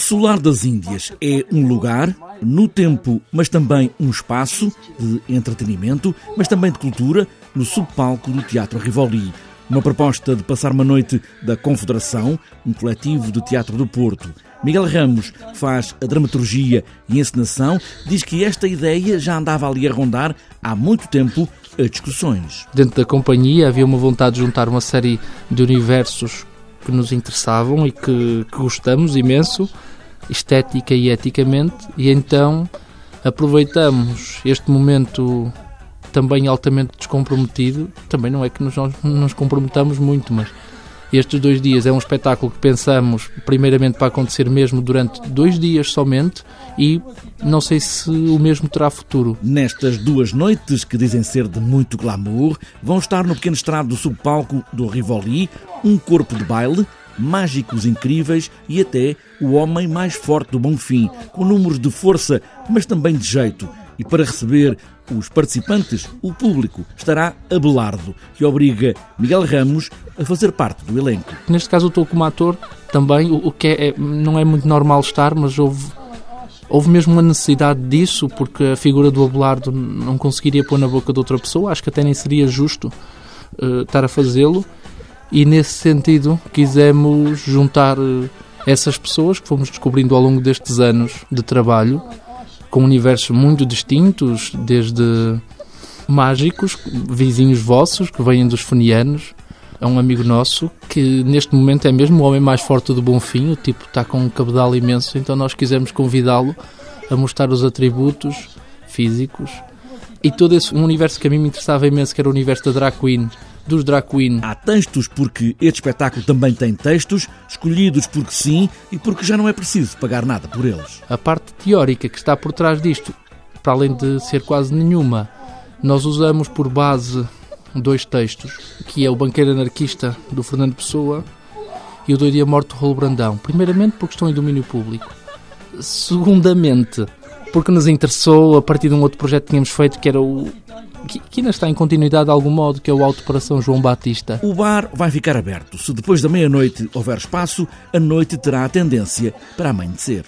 Solar das Índias é um lugar, no tempo, mas também um espaço de entretenimento, mas também de cultura, no subpalco do Teatro Rivoli. Uma proposta de passar uma noite da Confederação, um coletivo de teatro do Porto. Miguel Ramos faz a dramaturgia e encenação, diz que esta ideia já andava ali a rondar há muito tempo a discussões. Dentro da companhia havia uma vontade de juntar uma série de universos que nos interessavam e que, que gostamos imenso, estética e eticamente, e então aproveitamos este momento também altamente descomprometido. Também não é que nos, nos comprometamos muito, mas estes dois dias é um espetáculo que pensamos primeiramente para acontecer mesmo durante dois dias somente e não sei se o mesmo terá futuro. Nestas duas noites, que dizem ser de muito glamour, vão estar no pequeno estrado do subpalco do Rivoli um corpo de baile, mágicos incríveis e até o homem mais forte do Bonfim, com números de força, mas também de jeito. E para receber os participantes, o público estará a Belardo, que obriga Miguel Ramos a fazer parte do elenco. Neste caso eu estou como ator também, o que é, é, não é muito normal estar, mas houve, houve mesmo uma necessidade disso, porque a figura do Abelardo não conseguiria pôr na boca de outra pessoa, acho que até nem seria justo uh, estar a fazê-lo, e nesse sentido quisemos juntar uh, essas pessoas que fomos descobrindo ao longo destes anos de trabalho com universos muito distintos, desde mágicos, vizinhos vossos que vêm dos fenianos, a um amigo nosso que neste momento é mesmo o homem mais forte do Bonfim, o tipo está com um cabedal imenso, então nós quisemos convidá-lo a mostrar os atributos físicos. E todo esse um universo que a mim me interessava imenso, que era o universo da Drag Queen, dos Drag Queen. Há textos porque este espetáculo também tem textos, escolhidos porque sim e porque já não é preciso pagar nada por eles. A parte teórica que está por trás disto, para além de ser quase nenhuma, nós usamos por base dois textos, que é o Banqueiro Anarquista do Fernando Pessoa e o Doido e a Morte do Rolo Brandão. Primeiramente porque estão em domínio público. Segundamente, porque nos interessou a partir de um outro projeto que tínhamos feito que era o que, que, ainda está em continuidade de algum modo, que é o Alto para São João Batista. O bar vai ficar aberto. Se depois da meia-noite houver espaço, a noite terá a tendência para amanhecer.